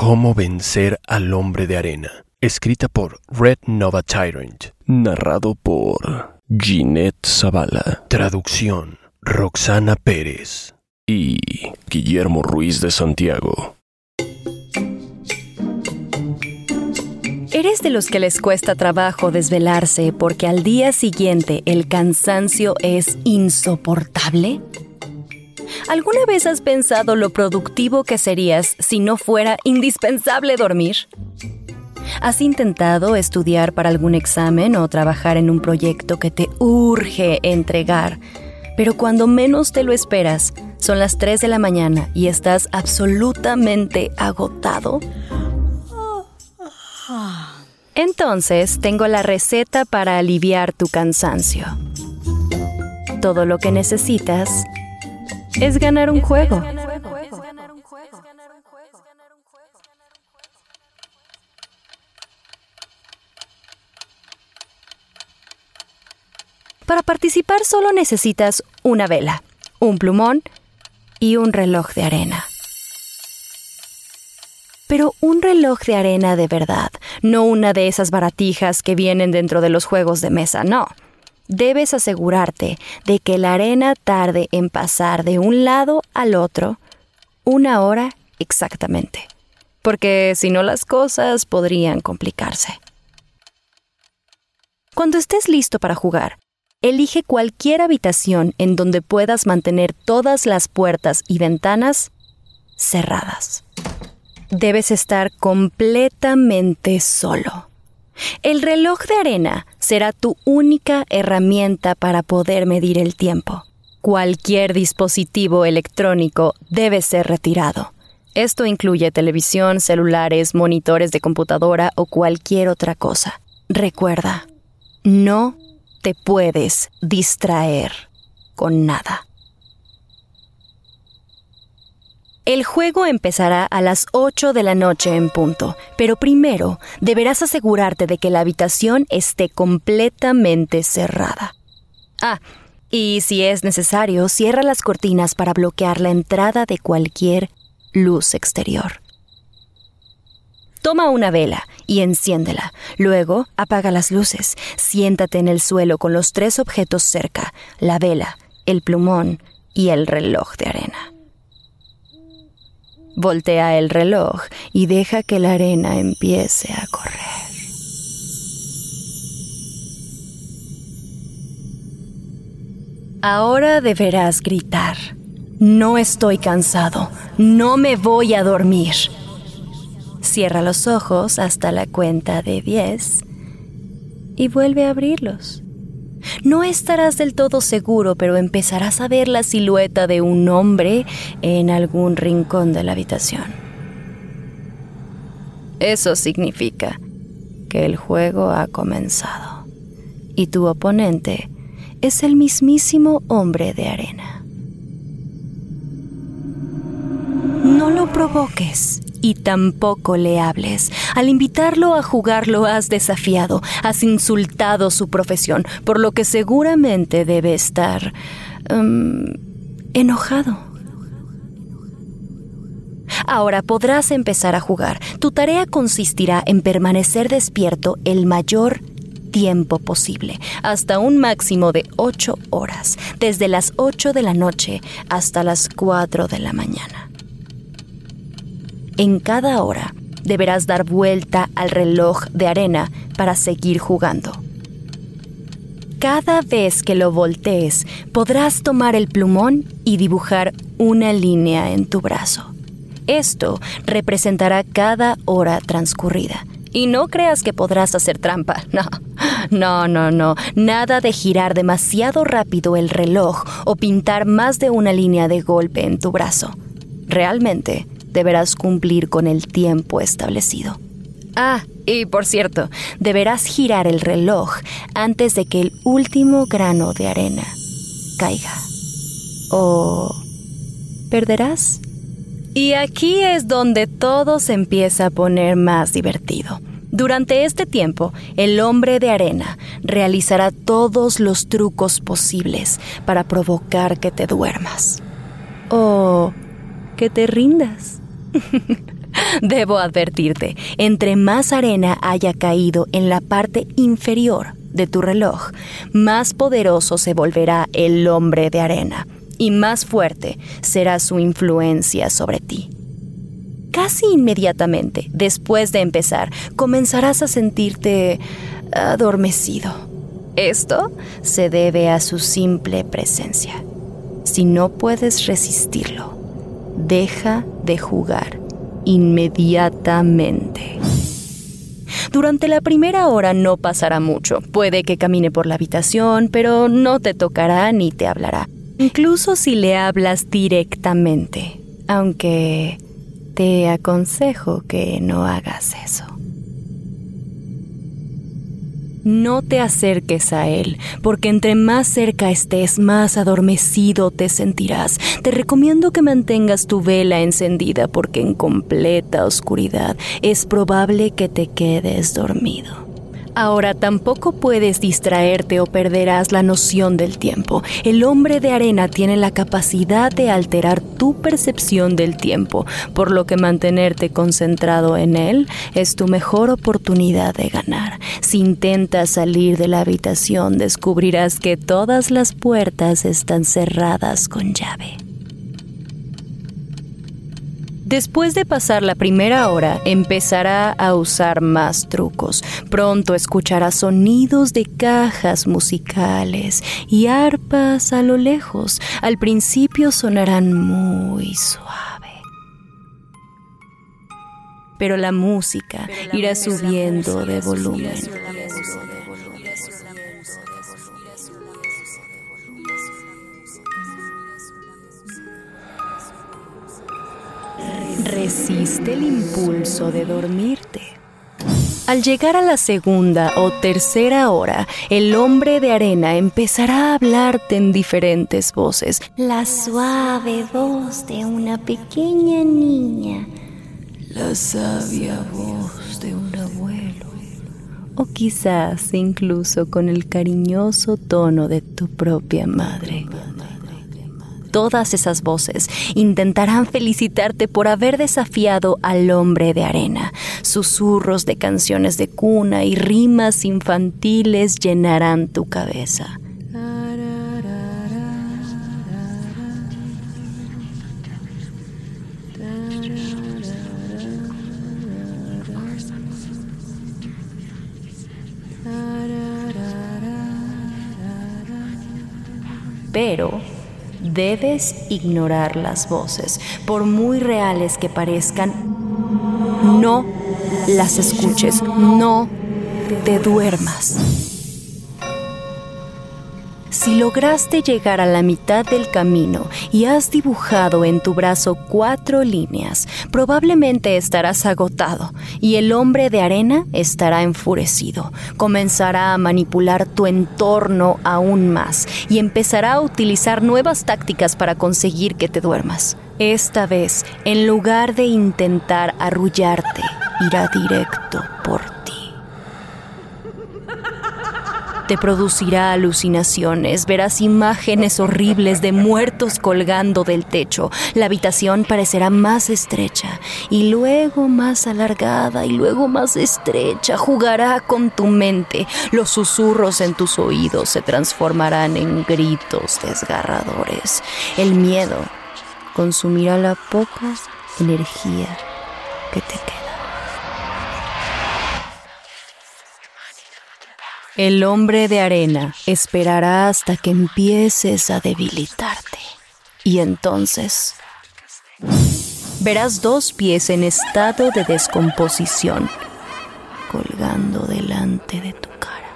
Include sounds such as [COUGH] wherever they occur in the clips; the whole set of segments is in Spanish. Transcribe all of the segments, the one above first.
Cómo vencer al hombre de arena, escrita por Red Nova Tyrant, narrado por Ginette Zavala, traducción Roxana Pérez y Guillermo Ruiz de Santiago. ¿Eres de los que les cuesta trabajo desvelarse porque al día siguiente el cansancio es insoportable? ¿Alguna vez has pensado lo productivo que serías si no fuera indispensable dormir? ¿Has intentado estudiar para algún examen o trabajar en un proyecto que te urge entregar? Pero cuando menos te lo esperas, son las 3 de la mañana y estás absolutamente agotado. Entonces tengo la receta para aliviar tu cansancio. Todo lo que necesitas es ganar un juego. Para participar solo necesitas una vela, un plumón y un reloj de arena. Pero un reloj de arena de verdad, no una de esas baratijas que vienen dentro de los juegos de mesa, no debes asegurarte de que la arena tarde en pasar de un lado al otro una hora exactamente, porque si no las cosas podrían complicarse. Cuando estés listo para jugar, elige cualquier habitación en donde puedas mantener todas las puertas y ventanas cerradas. Debes estar completamente solo. El reloj de arena será tu única herramienta para poder medir el tiempo. Cualquier dispositivo electrónico debe ser retirado. Esto incluye televisión, celulares, monitores de computadora o cualquier otra cosa. Recuerda, no te puedes distraer con nada. El juego empezará a las 8 de la noche en punto, pero primero deberás asegurarte de que la habitación esté completamente cerrada. Ah, y si es necesario, cierra las cortinas para bloquear la entrada de cualquier luz exterior. Toma una vela y enciéndela. Luego apaga las luces. Siéntate en el suelo con los tres objetos cerca, la vela, el plumón y el reloj de arena. Voltea el reloj y deja que la arena empiece a correr. Ahora deberás gritar. No estoy cansado. No me voy a dormir. Cierra los ojos hasta la cuenta de 10 y vuelve a abrirlos. No estarás del todo seguro, pero empezarás a ver la silueta de un hombre en algún rincón de la habitación. Eso significa que el juego ha comenzado y tu oponente es el mismísimo hombre de arena. No lo provoques y tampoco le hables. Al invitarlo a jugar lo has desafiado, has insultado su profesión, por lo que seguramente debe estar em, enojado. Ahora podrás empezar a jugar. Tu tarea consistirá en permanecer despierto el mayor tiempo posible, hasta un máximo de 8 horas, desde las 8 de la noche hasta las 4 de la mañana. En cada hora deberás dar vuelta al reloj de arena para seguir jugando. Cada vez que lo voltees, podrás tomar el plumón y dibujar una línea en tu brazo. Esto representará cada hora transcurrida. Y no creas que podrás hacer trampa. [LAUGHS] No, no, no, no. Nada de girar demasiado rápido el reloj o pintar más de una línea de golpe en tu brazo. Realmente, deberás cumplir con el tiempo establecido. Ah, y por cierto, deberás girar el reloj antes de que el último grano de arena caiga. O perderás. Y aquí es donde todo se empieza a poner más divertido. Durante este tiempo, el hombre de arena realizará todos los trucos posibles para provocar que te duermas. O que te rindas. [LAUGHS] Debo advertirte, entre más arena haya caído en la parte inferior de tu reloj, más poderoso se volverá el hombre de arena y más fuerte será su influencia sobre ti. Casi inmediatamente, después de empezar, comenzarás a sentirte adormecido. Esto se debe a su simple presencia. Si no puedes resistirlo, deja de jugar inmediatamente. Durante la primera hora no pasará mucho. Puede que camine por la habitación, pero no te tocará ni te hablará. Incluso si le hablas directamente. Aunque te aconsejo que no hagas eso. No te acerques a él, porque entre más cerca estés, más adormecido te sentirás. Te recomiendo que mantengas tu vela encendida, porque en completa oscuridad es probable que te quedes dormido. Ahora tampoco puedes distraerte o perderás la noción del tiempo. El hombre de arena tiene la capacidad de alterar tu percepción del tiempo, por lo que mantenerte concentrado en él es tu mejor oportunidad de ganar. Si intentas salir de la habitación, descubrirás que todas las puertas están cerradas con llave. Después de pasar la primera hora, empezará a usar más trucos. Pronto escuchará sonidos de cajas musicales y arpas a lo lejos. Al principio sonarán muy suave. Pero la música irá subiendo de volumen. Resiste el impulso de dormirte. Al llegar a la segunda o tercera hora, el hombre de arena empezará a hablarte en diferentes voces. La suave voz de una pequeña niña. La sabia voz de un abuelo. O quizás incluso con el cariñoso tono de tu propia madre todas esas voces intentarán felicitarte por haber desafiado al hombre de arena. Susurros de canciones de cuna y rimas infantiles llenarán tu cabeza. Debes ignorar las voces, por muy reales que parezcan. No las escuches, no te duermas. Si lograste llegar a la mitad del camino y has dibujado en tu brazo cuatro líneas, probablemente estarás agotado y el hombre de arena estará enfurecido. Comenzará a manipular tu entorno aún más y empezará a utilizar nuevas tácticas para conseguir que te duermas. Esta vez, en lugar de intentar arrullarte, irá directo por ti te producirá alucinaciones, verás imágenes horribles de muertos colgando del techo, la habitación parecerá más estrecha y luego más alargada y luego más estrecha, jugará con tu mente, los susurros en tus oídos se transformarán en gritos desgarradores, el miedo consumirá la poca energía que te queda. El hombre de arena esperará hasta que empieces a debilitarte. Y entonces verás dos pies en estado de descomposición colgando delante de tu cara.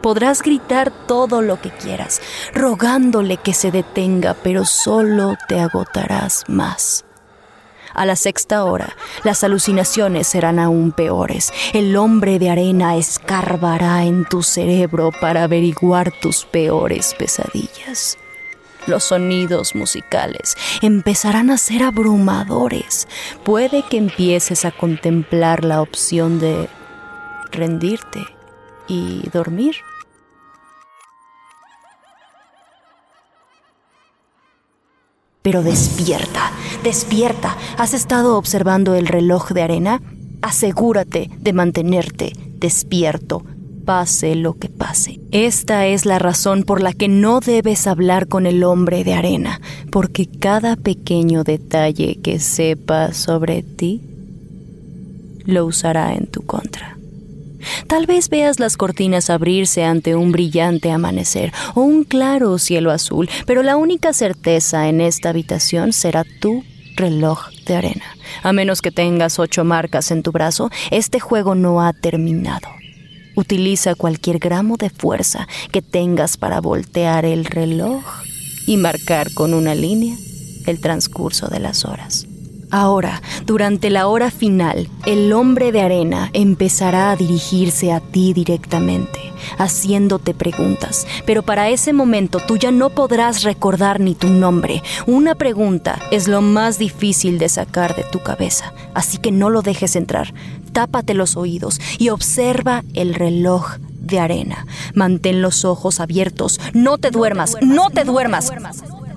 Podrás gritar todo lo que quieras, rogándole que se detenga, pero solo te agotarás más. A la sexta hora, las alucinaciones serán aún peores. El hombre de arena escarbará en tu cerebro para averiguar tus peores pesadillas. Los sonidos musicales empezarán a ser abrumadores. Puede que empieces a contemplar la opción de rendirte y dormir. Pero despierta, despierta. ¿Has estado observando el reloj de arena? Asegúrate de mantenerte despierto, pase lo que pase. Esta es la razón por la que no debes hablar con el hombre de arena, porque cada pequeño detalle que sepa sobre ti lo usará en tu contra. Tal vez veas las cortinas abrirse ante un brillante amanecer o un claro cielo azul, pero la única certeza en esta habitación será tu reloj de arena. A menos que tengas ocho marcas en tu brazo, este juego no ha terminado. Utiliza cualquier gramo de fuerza que tengas para voltear el reloj y marcar con una línea el transcurso de las horas. Ahora, durante la hora final, el hombre de arena empezará a dirigirse a ti directamente, haciéndote preguntas, pero para ese momento tú ya no podrás recordar ni tu nombre. Una pregunta es lo más difícil de sacar de tu cabeza, así que no lo dejes entrar. Tápate los oídos y observa el reloj de arena. Mantén los ojos abiertos. No te duermas, no te duermas.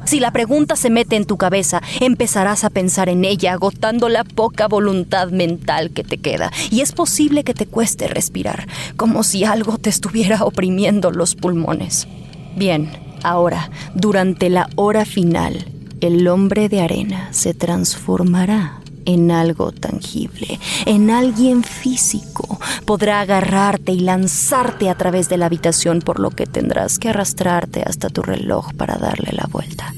Si la pregunta se mete en tu cabeza, empezarás a pensar en ella, agotando la poca voluntad mental que te queda. Y es posible que te cueste respirar, como si algo te estuviera oprimiendo los pulmones. Bien, ahora, durante la hora final, el hombre de arena se transformará en algo tangible, en alguien físico. Podrá agarrarte y lanzarte a través de la habitación, por lo que tendrás que arrastrarte hasta tu reloj para darle la vuelta.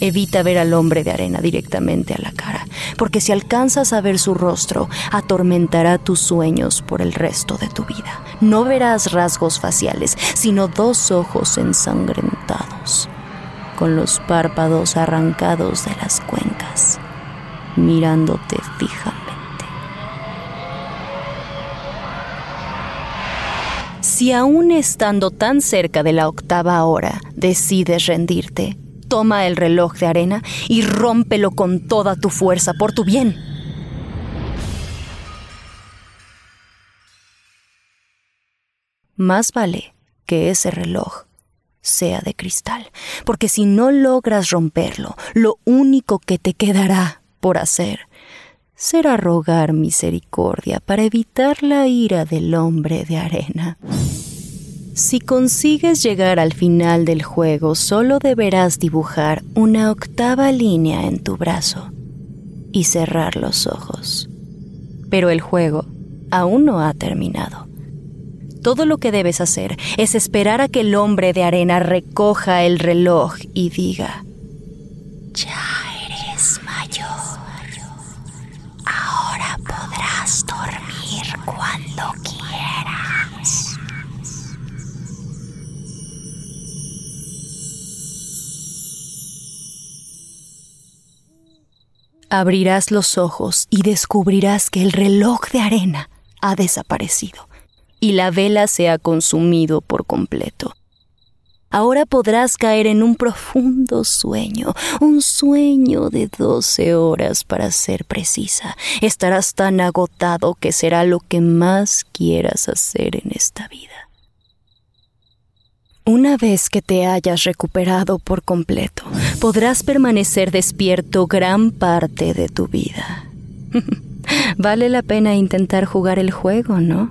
Evita ver al hombre de arena directamente a la cara, porque si alcanzas a ver su rostro, atormentará tus sueños por el resto de tu vida. No verás rasgos faciales, sino dos ojos ensangrentados, con los párpados arrancados de las cuencas mirándote fijamente. Si aún estando tan cerca de la octava hora decides rendirte, toma el reloj de arena y rómpelo con toda tu fuerza por tu bien. Más vale que ese reloj sea de cristal, porque si no logras romperlo, lo único que te quedará por hacer será rogar misericordia para evitar la ira del hombre de arena. Si consigues llegar al final del juego, solo deberás dibujar una octava línea en tu brazo y cerrar los ojos. Pero el juego aún no ha terminado. Todo lo que debes hacer es esperar a que el hombre de arena recoja el reloj y diga, Abrirás los ojos y descubrirás que el reloj de arena ha desaparecido y la vela se ha consumido por completo ahora podrás caer en un profundo sueño, un sueño de doce horas para ser precisa. Estarás tan agotado que será lo que más quieras hacer en esta vida. Una vez que te hayas recuperado por completo, podrás permanecer despierto gran parte de tu vida. [LAUGHS] vale la pena intentar jugar el juego, ¿no?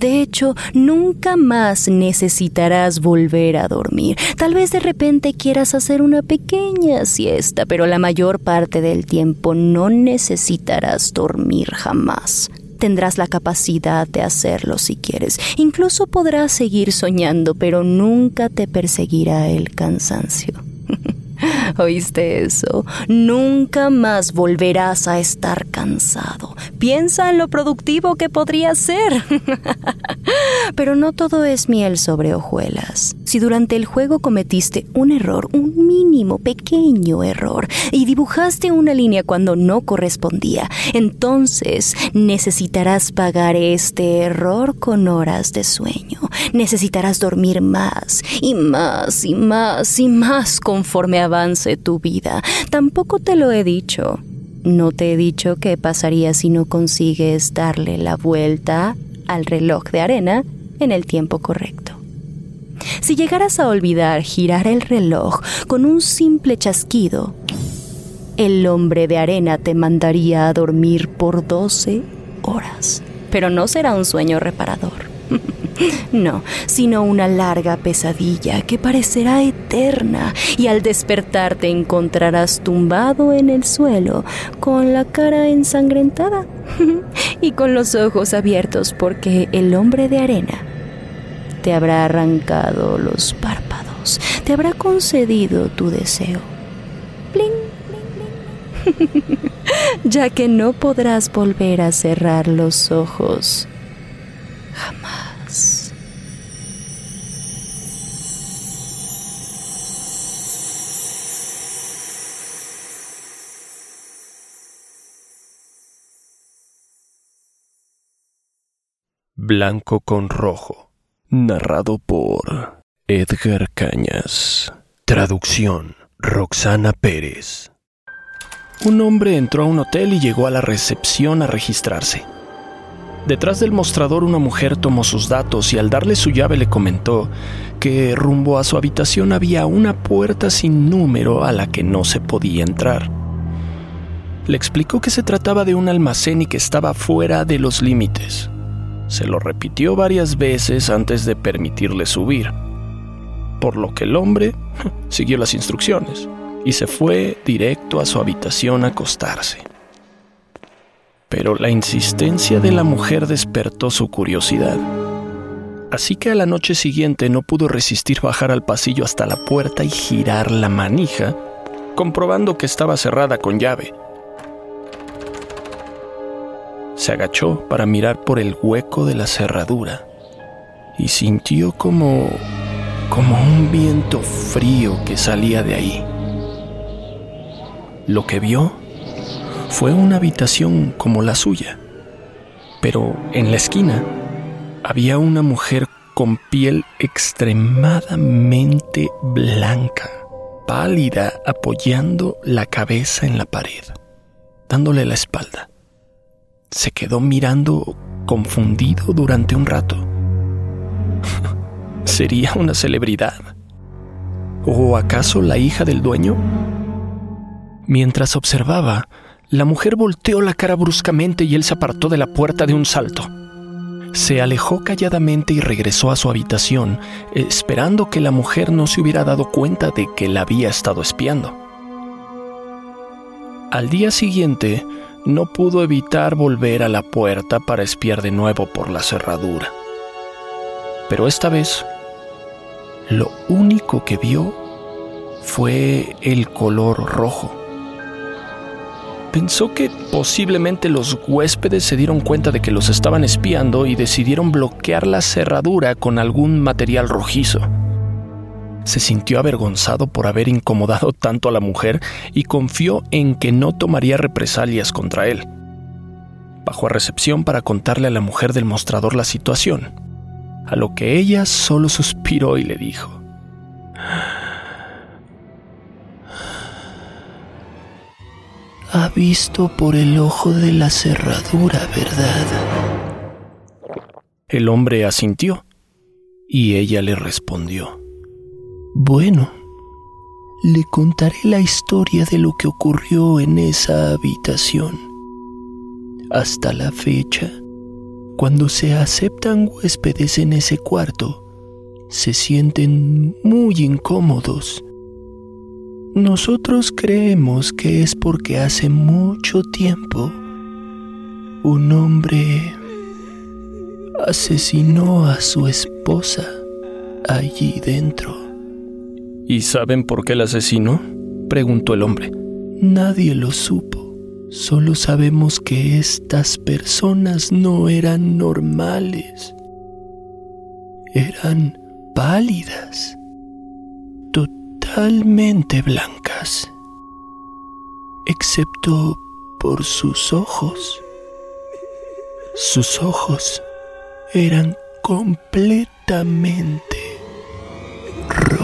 De hecho, nunca más necesitarás volver a dormir. Tal vez de repente quieras hacer una pequeña siesta, pero la mayor parte del tiempo no necesitarás dormir jamás. Tendrás la capacidad de hacerlo si quieres. Incluso podrás seguir soñando, pero nunca te perseguirá el cansancio. [LAUGHS] ¿Oíste eso? Nunca más volverás a estar cansado. Piensa en lo productivo que podría ser. [LAUGHS] Pero no todo es miel sobre hojuelas. Si durante el juego cometiste un error, un mínimo, pequeño error, y dibujaste una línea cuando no correspondía, entonces necesitarás pagar este error con horas de sueño. Necesitarás dormir más y más y más y más conforme avance tu vida. Tampoco te lo he dicho. No te he dicho qué pasaría si no consigues darle la vuelta al reloj de arena en el tiempo correcto. Si llegaras a olvidar girar el reloj con un simple chasquido, el hombre de arena te mandaría a dormir por 12 horas. Pero no será un sueño reparador. [GASPS] No, sino una larga pesadilla que parecerá eterna y al despertar te encontrarás tumbado en el suelo con la cara ensangrentada [LAUGHS] y con los ojos abiertos porque el hombre de arena te habrá arrancado los párpados, te habrá concedido tu deseo. [LAUGHS] ya que no podrás volver a cerrar los ojos jamás. Blanco con Rojo, narrado por Edgar Cañas. Traducción, Roxana Pérez. Un hombre entró a un hotel y llegó a la recepción a registrarse. Detrás del mostrador una mujer tomó sus datos y al darle su llave le comentó que rumbo a su habitación había una puerta sin número a la que no se podía entrar. Le explicó que se trataba de un almacén y que estaba fuera de los límites. Se lo repitió varias veces antes de permitirle subir, por lo que el hombre [LAUGHS] siguió las instrucciones y se fue directo a su habitación a acostarse pero la insistencia de la mujer despertó su curiosidad. Así que a la noche siguiente no pudo resistir bajar al pasillo hasta la puerta y girar la manija, comprobando que estaba cerrada con llave. Se agachó para mirar por el hueco de la cerradura y sintió como como un viento frío que salía de ahí. Lo que vio fue una habitación como la suya, pero en la esquina había una mujer con piel extremadamente blanca, pálida, apoyando la cabeza en la pared, dándole la espalda. Se quedó mirando confundido durante un rato. [LAUGHS] ¿Sería una celebridad? ¿O acaso la hija del dueño? Mientras observaba, la mujer volteó la cara bruscamente y él se apartó de la puerta de un salto. Se alejó calladamente y regresó a su habitación, esperando que la mujer no se hubiera dado cuenta de que la había estado espiando. Al día siguiente, no pudo evitar volver a la puerta para espiar de nuevo por la cerradura. Pero esta vez, lo único que vio fue el color rojo Pensó que posiblemente los huéspedes se dieron cuenta de que los estaban espiando y decidieron bloquear la cerradura con algún material rojizo. Se sintió avergonzado por haber incomodado tanto a la mujer y confió en que no tomaría represalias contra él. Bajó a recepción para contarle a la mujer del mostrador la situación, a lo que ella solo suspiró y le dijo, ha visto por el ojo de la cerradura, ¿verdad? El hombre asintió y ella le respondió, Bueno, le contaré la historia de lo que ocurrió en esa habitación. Hasta la fecha, cuando se aceptan huéspedes en ese cuarto, se sienten muy incómodos nosotros creemos que es porque hace mucho tiempo un hombre asesinó a su esposa allí dentro. ¿Y saben por qué la asesinó? preguntó el hombre. Nadie lo supo. Solo sabemos que estas personas no eran normales. eran pálidas, totalmente blancas, excepto por sus ojos. Sus ojos eran completamente rojos.